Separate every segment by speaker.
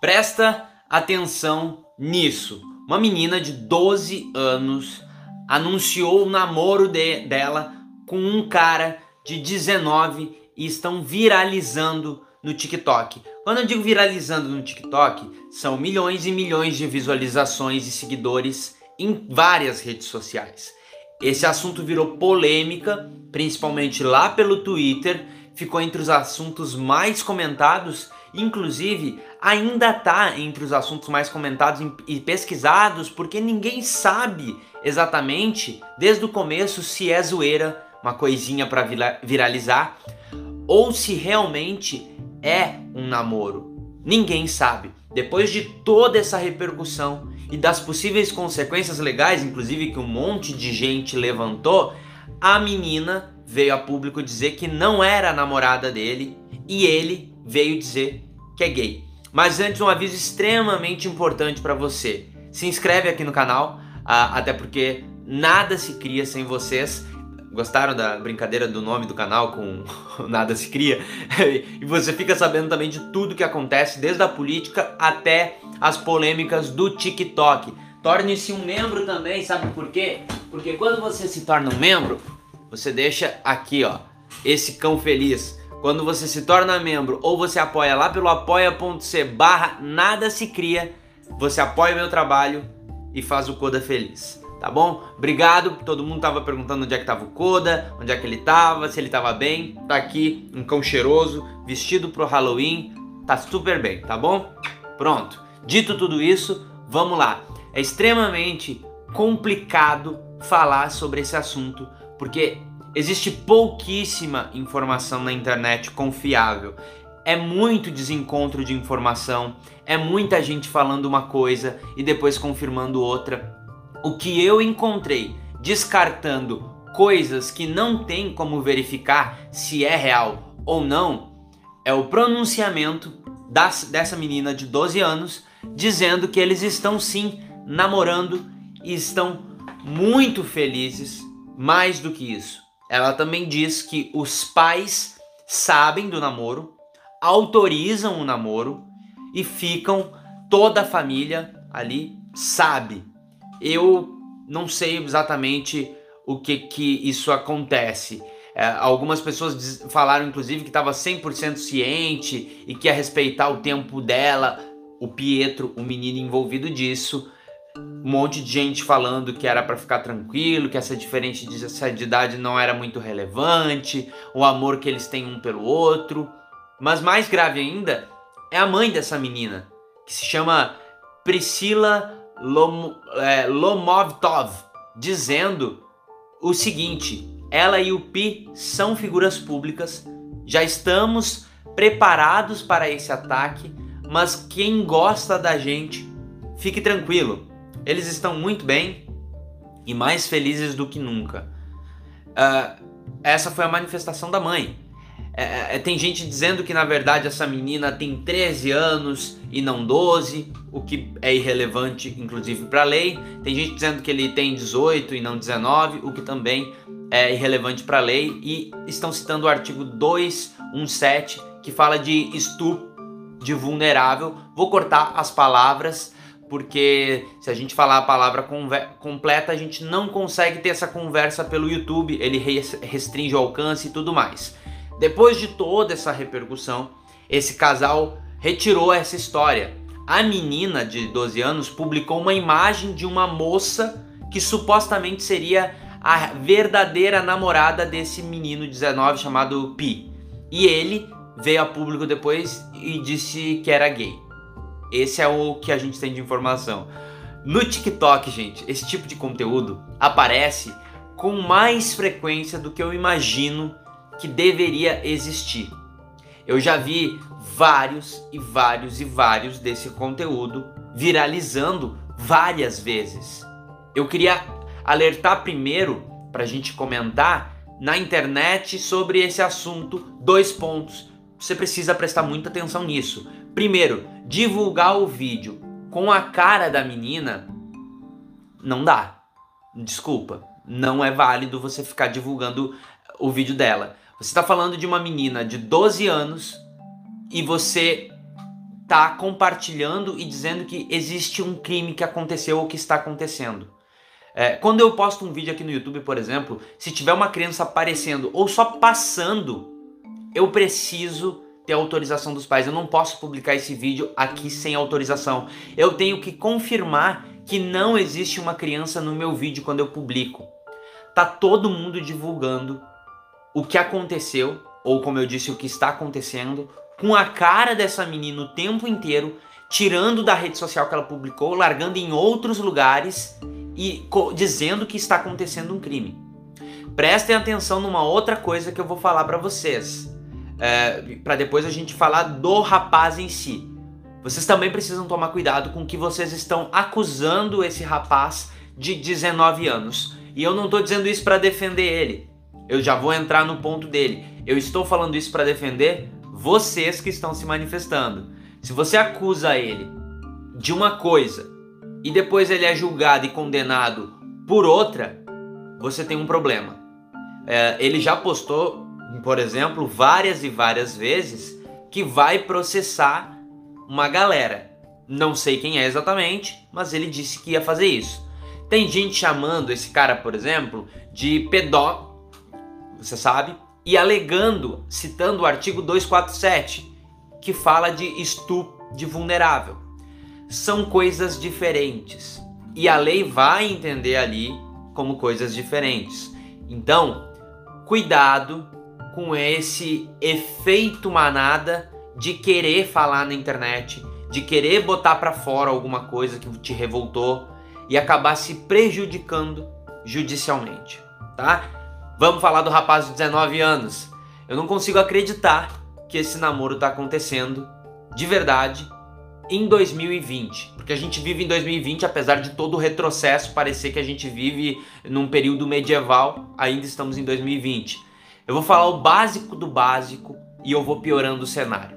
Speaker 1: Presta atenção nisso. Uma menina de 12 anos anunciou o namoro de, dela com um cara de 19 e estão viralizando no TikTok. Quando eu digo viralizando no TikTok, são milhões e milhões de visualizações e seguidores em várias redes sociais. Esse assunto virou polêmica, principalmente lá pelo Twitter, ficou entre os assuntos mais comentados, inclusive ainda está entre os assuntos mais comentados e pesquisados, porque ninguém sabe exatamente desde o começo se é zoeira, uma coisinha para viralizar, ou se realmente é um namoro. Ninguém sabe. Depois de toda essa repercussão e das possíveis consequências legais, inclusive que um monte de gente levantou, a menina veio a público dizer que não era a namorada dele e ele veio dizer que é gay. Mas antes um aviso extremamente importante para você. Se inscreve aqui no canal, até porque nada se cria sem vocês. Gostaram da brincadeira do nome do canal com Nada se Cria? e você fica sabendo também de tudo que acontece, desde a política até as polêmicas do TikTok. Torne-se um membro também, sabe por quê? Porque quando você se torna um membro, você deixa aqui, ó, esse cão feliz. Quando você se torna membro ou você apoia lá pelo apoia.c barra nada se cria, você apoia o meu trabalho e faz o Coda feliz tá bom? Obrigado, todo mundo tava perguntando onde é que tava o Koda, onde é que ele tava, se ele tava bem. Tá aqui, um cão cheiroso, vestido pro Halloween, tá super bem, tá bom? Pronto. Dito tudo isso, vamos lá. É extremamente complicado falar sobre esse assunto, porque existe pouquíssima informação na internet confiável. É muito desencontro de informação, é muita gente falando uma coisa e depois confirmando outra o que eu encontrei descartando coisas que não tem como verificar se é real ou não é o pronunciamento das, dessa menina de 12 anos dizendo que eles estão sim namorando e estão muito felizes. Mais do que isso, ela também diz que os pais sabem do namoro, autorizam o namoro e ficam toda a família ali sabe eu não sei exatamente o que que isso acontece. É, algumas pessoas falaram inclusive que estava 100% ciente e que ia respeitar o tempo dela. O Pietro, o menino envolvido disso, um monte de gente falando que era para ficar tranquilo, que essa diferença de, essa de idade não era muito relevante, o amor que eles têm um pelo outro. Mas mais grave ainda é a mãe dessa menina, que se chama Priscila Lom, é, Lomovtov, dizendo o seguinte: ela e o Pi são figuras públicas, já estamos preparados para esse ataque, mas quem gosta da gente, fique tranquilo, eles estão muito bem e mais felizes do que nunca. Uh, essa foi a manifestação da mãe. É, é, tem gente dizendo que na verdade essa menina tem 13 anos e não 12, o que é irrelevante inclusive para a lei. Tem gente dizendo que ele tem 18 e não 19, o que também é irrelevante para a lei. E estão citando o artigo 217 que fala de estupro de vulnerável. Vou cortar as palavras porque se a gente falar a palavra completa, a gente não consegue ter essa conversa pelo YouTube, ele restringe o alcance e tudo mais. Depois de toda essa repercussão, esse casal retirou essa história. A menina de 12 anos publicou uma imagem de uma moça que supostamente seria a verdadeira namorada desse menino de 19 chamado Pi. E ele veio a público depois e disse que era gay. Esse é o que a gente tem de informação. No TikTok, gente, esse tipo de conteúdo aparece com mais frequência do que eu imagino que deveria existir. Eu já vi vários e vários e vários desse conteúdo viralizando várias vezes. Eu queria alertar primeiro para a gente comentar na internet sobre esse assunto dois pontos. Você precisa prestar muita atenção nisso. Primeiro, divulgar o vídeo com a cara da menina não dá. Desculpa, não é válido você ficar divulgando o vídeo dela. Você está falando de uma menina de 12 anos e você tá compartilhando e dizendo que existe um crime que aconteceu ou que está acontecendo. É, quando eu posto um vídeo aqui no YouTube, por exemplo, se tiver uma criança aparecendo ou só passando, eu preciso ter autorização dos pais. Eu não posso publicar esse vídeo aqui sem autorização. Eu tenho que confirmar que não existe uma criança no meu vídeo quando eu publico. Tá todo mundo divulgando o que aconteceu, ou como eu disse, o que está acontecendo, com a cara dessa menina o tempo inteiro, tirando da rede social que ela publicou, largando em outros lugares e dizendo que está acontecendo um crime. Prestem atenção numa outra coisa que eu vou falar para vocês, é, para depois a gente falar do rapaz em si. Vocês também precisam tomar cuidado com que vocês estão acusando esse rapaz de 19 anos. E eu não estou dizendo isso para defender ele. Eu já vou entrar no ponto dele. Eu estou falando isso para defender vocês que estão se manifestando. Se você acusa ele de uma coisa e depois ele é julgado e condenado por outra, você tem um problema. É, ele já postou, por exemplo, várias e várias vezes que vai processar uma galera. Não sei quem é exatamente, mas ele disse que ia fazer isso. Tem gente chamando esse cara, por exemplo, de pedó, você sabe, e alegando, citando o artigo 247, que fala de estupro de vulnerável. São coisas diferentes e a lei vai entender ali como coisas diferentes. Então, cuidado com esse efeito manada de querer falar na internet, de querer botar para fora alguma coisa que te revoltou e acabar se prejudicando judicialmente, tá? Vamos falar do rapaz de 19 anos. Eu não consigo acreditar que esse namoro está acontecendo de verdade em 2020, porque a gente vive em 2020, apesar de todo o retrocesso parecer que a gente vive num período medieval, ainda estamos em 2020. Eu vou falar o básico do básico e eu vou piorando o cenário.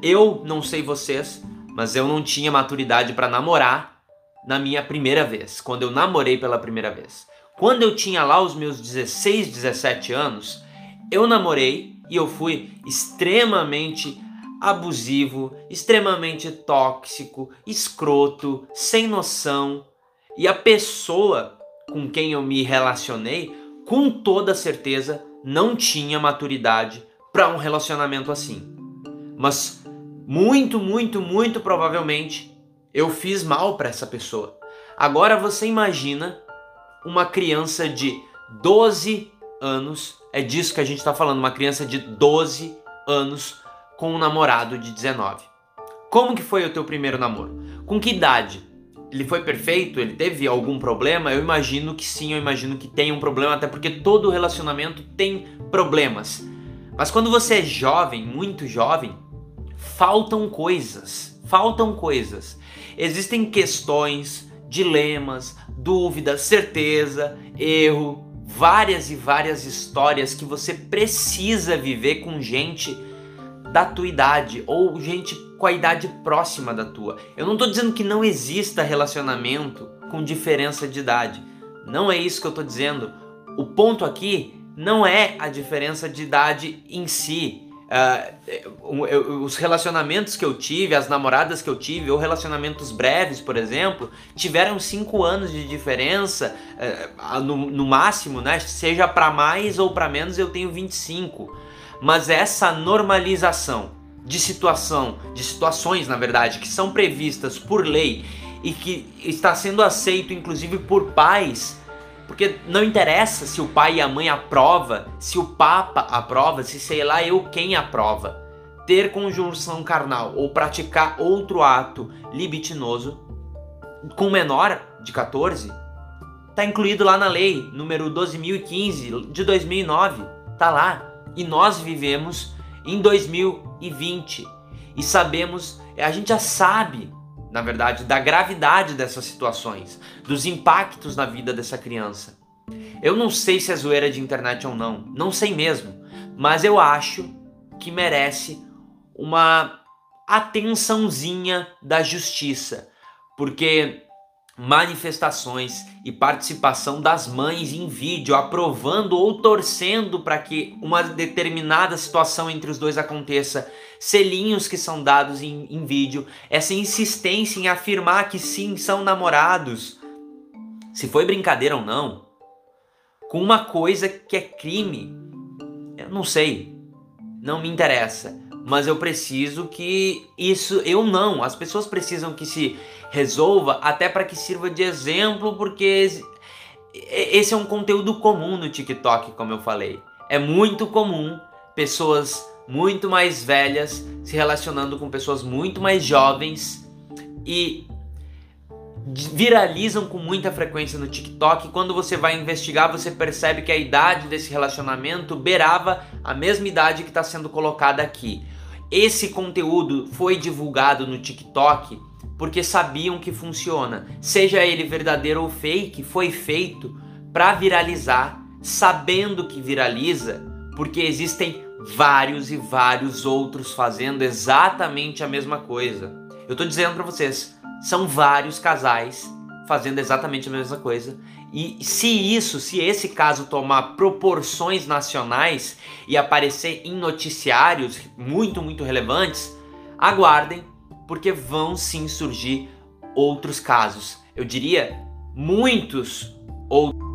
Speaker 1: Eu não sei vocês, mas eu não tinha maturidade para namorar na minha primeira vez, quando eu namorei pela primeira vez. Quando eu tinha lá os meus 16, 17 anos, eu namorei e eu fui extremamente abusivo, extremamente tóxico, escroto, sem noção. E a pessoa com quem eu me relacionei, com toda certeza, não tinha maturidade para um relacionamento assim. Mas muito, muito, muito provavelmente eu fiz mal para essa pessoa. Agora você imagina uma criança de 12 anos, é disso que a gente está falando, uma criança de 12 anos com um namorado de 19. Como que foi o teu primeiro namoro? Com que idade? Ele foi perfeito? Ele teve algum problema? Eu imagino que sim, eu imagino que tem um problema, até porque todo relacionamento tem problemas. Mas quando você é jovem, muito jovem, faltam coisas. Faltam coisas. Existem questões, dilemas, dúvida, certeza, erro, várias e várias histórias que você precisa viver com gente da tua idade ou gente com a idade próxima da tua. Eu não estou dizendo que não exista relacionamento com diferença de idade. Não é isso que eu estou dizendo. O ponto aqui não é a diferença de idade em si. Uh, os relacionamentos que eu tive, as namoradas que eu tive, ou relacionamentos breves, por exemplo, tiveram cinco anos de diferença uh, no, no, máximo, né? Seja para mais ou para menos, eu tenho 25. Mas essa normalização de situação, de situações, na verdade, que são previstas por lei e que está sendo aceito, inclusive, por pais porque não interessa se o pai e a mãe aprova, se o papa aprova, se sei lá eu quem aprova. Ter conjunção carnal ou praticar outro ato libidinoso com menor de 14 está incluído lá na lei número 12015 de 2009, tá lá. E nós vivemos em 2020 e sabemos, a gente já sabe na verdade, da gravidade dessas situações, dos impactos na vida dessa criança. Eu não sei se é zoeira de internet ou não, não sei mesmo, mas eu acho que merece uma atençãozinha da justiça, porque manifestações e participação das mães em vídeo, aprovando ou torcendo para que uma determinada situação entre os dois aconteça, selinhos que são dados em, em vídeo, essa insistência em afirmar que sim, são namorados, se foi brincadeira ou não, com uma coisa que é crime, eu não sei, não me interessa mas eu preciso que isso eu não, as pessoas precisam que se resolva até para que sirva de exemplo, porque esse é um conteúdo comum no TikTok, como eu falei. É muito comum pessoas muito mais velhas se relacionando com pessoas muito mais jovens e viralizam com muita frequência no TikTok. Quando você vai investigar, você percebe que a idade desse relacionamento beirava a mesma idade que está sendo colocada aqui. Esse conteúdo foi divulgado no TikTok porque sabiam que funciona. Seja ele verdadeiro ou fake, foi feito para viralizar, sabendo que viraliza, porque existem vários e vários outros fazendo exatamente a mesma coisa. Eu tô dizendo para vocês, são vários casais fazendo exatamente a mesma coisa. E se isso, se esse caso tomar proporções nacionais e aparecer em noticiários muito, muito relevantes, aguardem porque vão sim surgir outros casos. Eu diria muitos outros.